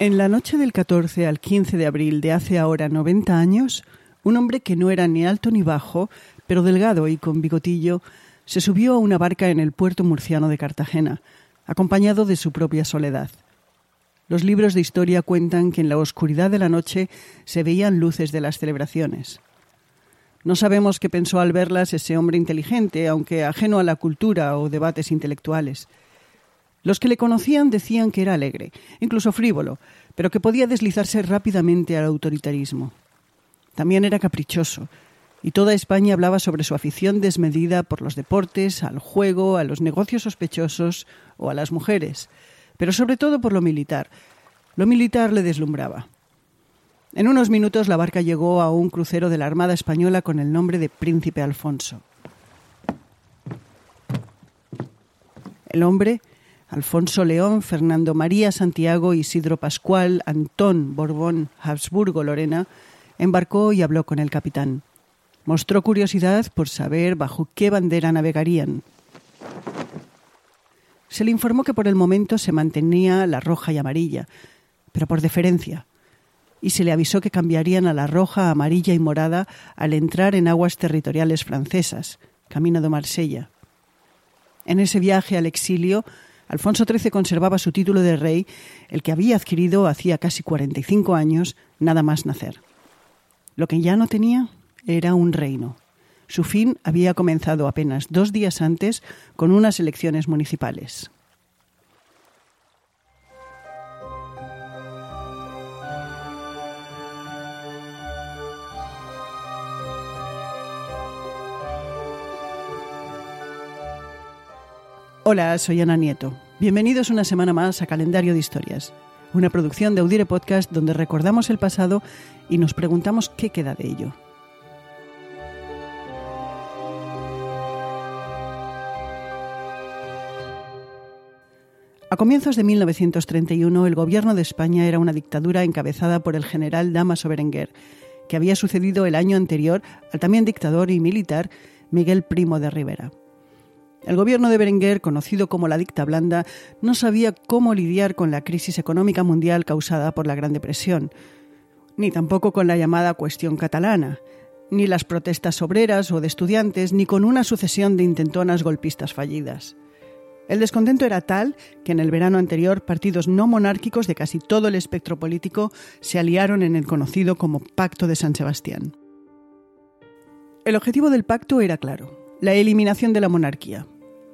En la noche del 14 al 15 de abril de hace ahora 90 años, un hombre que no era ni alto ni bajo, pero delgado y con bigotillo, se subió a una barca en el puerto murciano de Cartagena, acompañado de su propia soledad. Los libros de historia cuentan que en la oscuridad de la noche se veían luces de las celebraciones. No sabemos qué pensó al verlas ese hombre inteligente, aunque ajeno a la cultura o debates intelectuales. Los que le conocían decían que era alegre, incluso frívolo, pero que podía deslizarse rápidamente al autoritarismo. También era caprichoso, y toda España hablaba sobre su afición desmedida por los deportes, al juego, a los negocios sospechosos o a las mujeres, pero sobre todo por lo militar. Lo militar le deslumbraba. En unos minutos la barca llegó a un crucero de la Armada Española con el nombre de Príncipe Alfonso. El hombre Alfonso León, Fernando María Santiago, Isidro Pascual, Antón Borbón, Habsburgo Lorena, embarcó y habló con el capitán. Mostró curiosidad por saber bajo qué bandera navegarían. Se le informó que por el momento se mantenía la roja y amarilla, pero por deferencia, y se le avisó que cambiarían a la roja, amarilla y morada al entrar en aguas territoriales francesas, camino de Marsella. En ese viaje al exilio, Alfonso XIII conservaba su título de rey, el que había adquirido hacía casi 45 años, nada más nacer. Lo que ya no tenía era un reino. Su fin había comenzado apenas dos días antes con unas elecciones municipales. Hola, soy Ana Nieto. Bienvenidos una semana más a Calendario de Historias, una producción de Audire Podcast donde recordamos el pasado y nos preguntamos qué queda de ello. A comienzos de 1931, el gobierno de España era una dictadura encabezada por el general Damaso Berenguer, que había sucedido el año anterior al también dictador y militar Miguel Primo de Rivera. El gobierno de Berenguer, conocido como la dicta blanda, no sabía cómo lidiar con la crisis económica mundial causada por la Gran Depresión, ni tampoco con la llamada cuestión catalana, ni las protestas obreras o de estudiantes, ni con una sucesión de intentonas golpistas fallidas. El descontento era tal que en el verano anterior partidos no monárquicos de casi todo el espectro político se aliaron en el conocido como Pacto de San Sebastián. El objetivo del pacto era claro, la eliminación de la monarquía,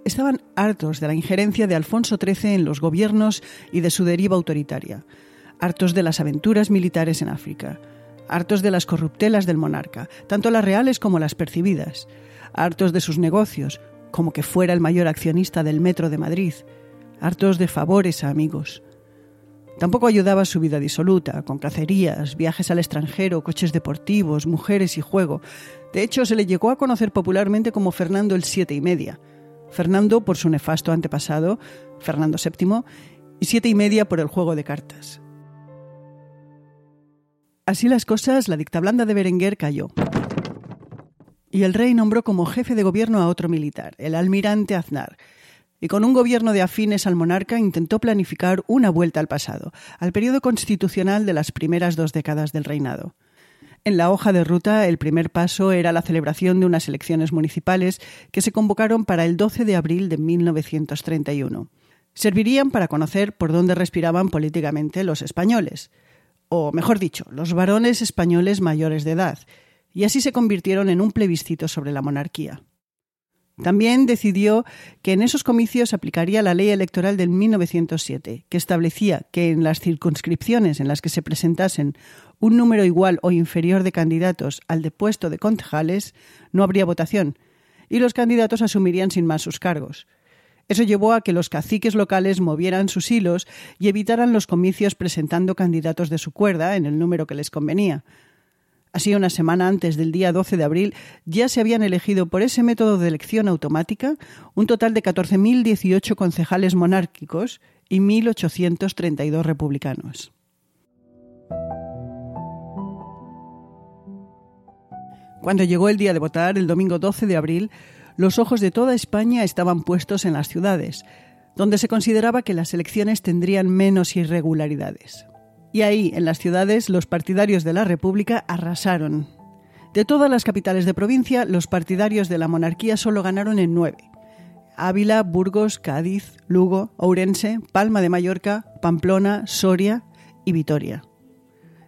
estaban hartos de la injerencia de Alfonso XIII en los gobiernos y de su deriva autoritaria, hartos de las aventuras militares en África, hartos de las corruptelas del monarca, tanto las reales como las percibidas, hartos de sus negocios, como que fuera el mayor accionista del Metro de Madrid, hartos de favores a amigos. Tampoco ayudaba su vida disoluta, con cacerías, viajes al extranjero, coches deportivos, mujeres y juego. De hecho, se le llegó a conocer popularmente como Fernando el Siete y Media, Fernando por su nefasto antepasado, Fernando VII, y siete y media por el juego de cartas. Así las cosas, la dictablanda de Berenguer cayó. Y el rey nombró como jefe de gobierno a otro militar, el almirante Aznar, y con un gobierno de afines al monarca intentó planificar una vuelta al pasado, al periodo constitucional de las primeras dos décadas del reinado. En la hoja de ruta, el primer paso era la celebración de unas elecciones municipales que se convocaron para el 12 de abril de 1931. Servirían para conocer por dónde respiraban políticamente los españoles, o mejor dicho, los varones españoles mayores de edad, y así se convirtieron en un plebiscito sobre la monarquía. También decidió que en esos comicios aplicaría la ley electoral del 1907, que establecía que en las circunscripciones en las que se presentasen un número igual o inferior de candidatos al de puesto de concejales, no habría votación, y los candidatos asumirían sin más sus cargos. Eso llevó a que los caciques locales movieran sus hilos y evitaran los comicios presentando candidatos de su cuerda en el número que les convenía, Así, una semana antes del día 12 de abril, ya se habían elegido por ese método de elección automática un total de 14.018 concejales monárquicos y 1.832 republicanos. Cuando llegó el día de votar, el domingo 12 de abril, los ojos de toda España estaban puestos en las ciudades, donde se consideraba que las elecciones tendrían menos irregularidades. Y ahí, en las ciudades, los partidarios de la República arrasaron. De todas las capitales de provincia, los partidarios de la monarquía solo ganaron en nueve. Ávila, Burgos, Cádiz, Lugo, Ourense, Palma de Mallorca, Pamplona, Soria y Vitoria.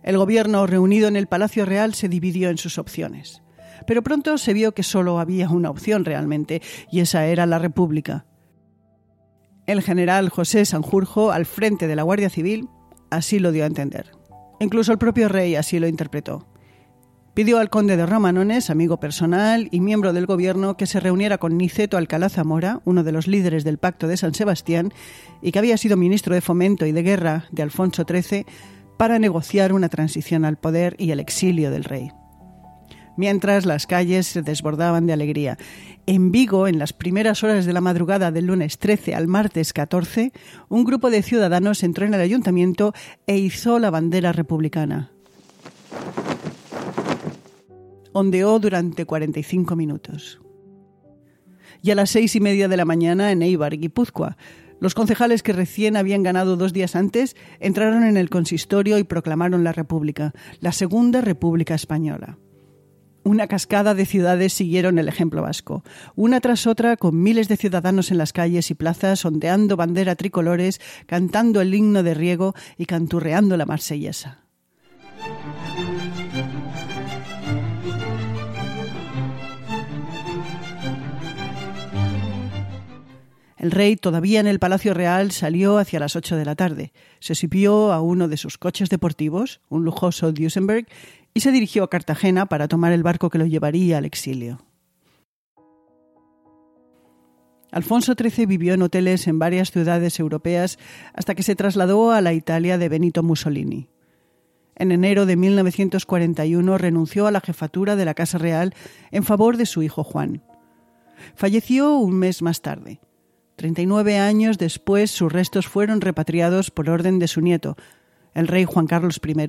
El gobierno reunido en el Palacio Real se dividió en sus opciones. Pero pronto se vio que solo había una opción realmente, y esa era la República. El general José Sanjurjo, al frente de la Guardia Civil, así lo dio a entender. Incluso el propio rey así lo interpretó. Pidió al conde de Romanones, amigo personal y miembro del gobierno, que se reuniera con Niceto Alcalá Zamora, uno de los líderes del Pacto de San Sebastián, y que había sido ministro de Fomento y de Guerra de Alfonso XIII, para negociar una transición al poder y el exilio del rey mientras las calles se desbordaban de alegría. En Vigo, en las primeras horas de la madrugada del lunes 13 al martes 14, un grupo de ciudadanos entró en el ayuntamiento e hizo la bandera republicana. Ondeó durante 45 minutos. Y a las seis y media de la mañana en Eibar, Guipúzcoa, los concejales que recién habían ganado dos días antes entraron en el consistorio y proclamaron la República, la Segunda República Española. Una cascada de ciudades siguieron el ejemplo vasco, una tras otra con miles de ciudadanos en las calles y plazas ondeando bandera tricolores, cantando el himno de riego y canturreando la marsellesa. El rey, todavía en el Palacio Real, salió hacia las ocho de la tarde. Se subió a uno de sus coches deportivos, un lujoso Duesenberg, y se dirigió a Cartagena para tomar el barco que lo llevaría al exilio. Alfonso XIII vivió en hoteles en varias ciudades europeas hasta que se trasladó a la Italia de Benito Mussolini. En enero de 1941 renunció a la jefatura de la Casa Real en favor de su hijo Juan. Falleció un mes más tarde. Treinta y nueve años después sus restos fueron repatriados por orden de su nieto, el rey Juan Carlos I,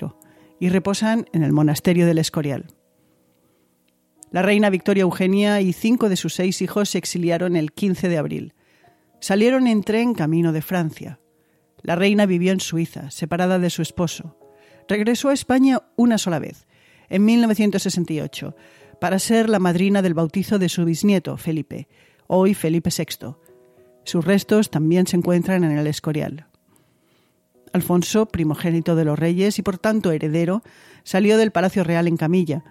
y reposan en el monasterio del Escorial. La reina Victoria Eugenia y cinco de sus seis hijos se exiliaron el 15 de abril. Salieron en tren camino de Francia. La reina vivió en Suiza, separada de su esposo. Regresó a España una sola vez, en 1968, para ser la madrina del bautizo de su bisnieto, Felipe, hoy Felipe VI. Sus restos también se encuentran en el Escorial. Alfonso, primogénito de los reyes y por tanto heredero, salió del Palacio Real en camilla.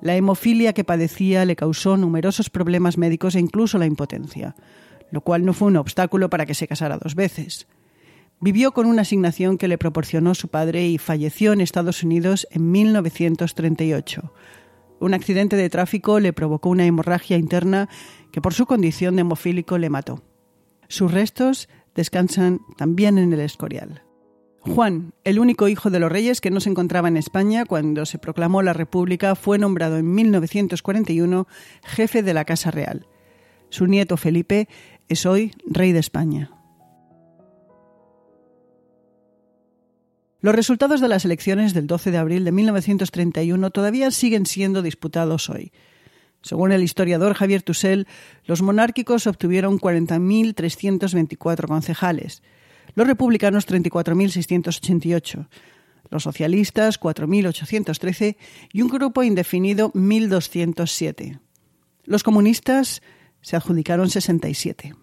La hemofilia que padecía le causó numerosos problemas médicos e incluso la impotencia, lo cual no fue un obstáculo para que se casara dos veces. Vivió con una asignación que le proporcionó su padre y falleció en Estados Unidos en 1938. Un accidente de tráfico le provocó una hemorragia interna que por su condición de hemofílico le mató. Sus restos descansan también en el Escorial. Juan, el único hijo de los reyes que no se encontraba en España cuando se proclamó la República, fue nombrado en 1941 jefe de la Casa Real. Su nieto Felipe es hoy rey de España. Los resultados de las elecciones del 12 de abril de 1931 todavía siguen siendo disputados hoy. Según el historiador Javier Tussell, los monárquicos obtuvieron 40.324 concejales, los republicanos 34.688, los socialistas 4.813 y un grupo indefinido 1.207. Los comunistas se adjudicaron 67.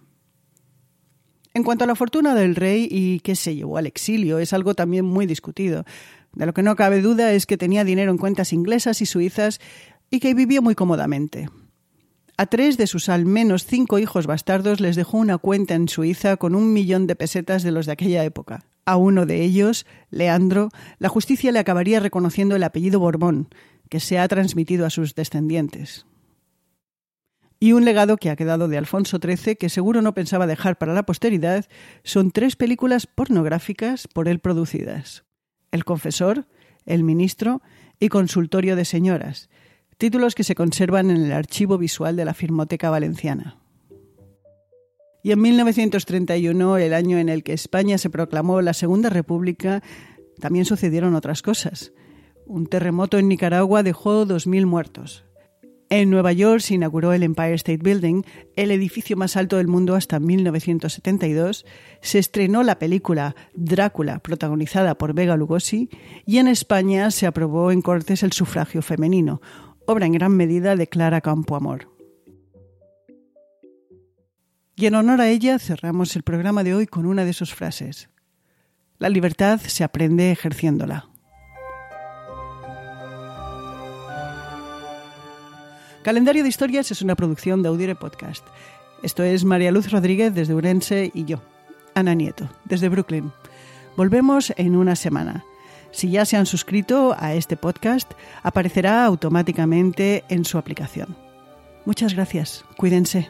En cuanto a la fortuna del rey y qué se llevó al exilio, es algo también muy discutido. De lo que no cabe duda es que tenía dinero en cuentas inglesas y suizas y que vivió muy cómodamente. A tres de sus al menos cinco hijos bastardos les dejó una cuenta en Suiza con un millón de pesetas de los de aquella época. A uno de ellos, Leandro, la justicia le acabaría reconociendo el apellido Borbón, que se ha transmitido a sus descendientes. Y un legado que ha quedado de Alfonso XIII, que seguro no pensaba dejar para la posteridad, son tres películas pornográficas por él producidas. El confesor, El ministro y Consultorio de señoras, títulos que se conservan en el archivo visual de la Filmoteca Valenciana. Y en 1931, el año en el que España se proclamó la Segunda República, también sucedieron otras cosas. Un terremoto en Nicaragua dejó 2.000 muertos. En Nueva York se inauguró el Empire State Building, el edificio más alto del mundo hasta 1972. Se estrenó la película Drácula, protagonizada por Vega Lugosi, y en España se aprobó en Cortes el sufragio femenino, obra en gran medida de Clara Campoamor. Y en honor a ella cerramos el programa de hoy con una de sus frases. La libertad se aprende ejerciéndola. Calendario de Historias es una producción de Audire Podcast. Esto es María Luz Rodríguez desde Urense y yo, Ana Nieto, desde Brooklyn. Volvemos en una semana. Si ya se han suscrito a este podcast, aparecerá automáticamente en su aplicación. Muchas gracias. Cuídense.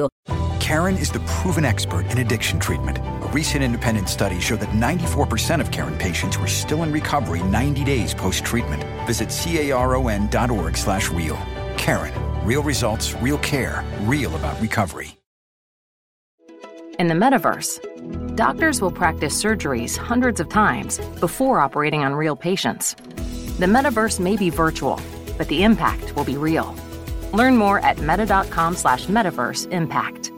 Karen is the proven expert in addiction treatment. A recent independent study showed that 94% of Karen patients were still in recovery 90 days post-treatment. Visit caron.org slash real. Karen. Real results, real care, real about recovery. In the metaverse, doctors will practice surgeries hundreds of times before operating on real patients. The metaverse may be virtual, but the impact will be real. Learn more at meta.com slash metaverse impact.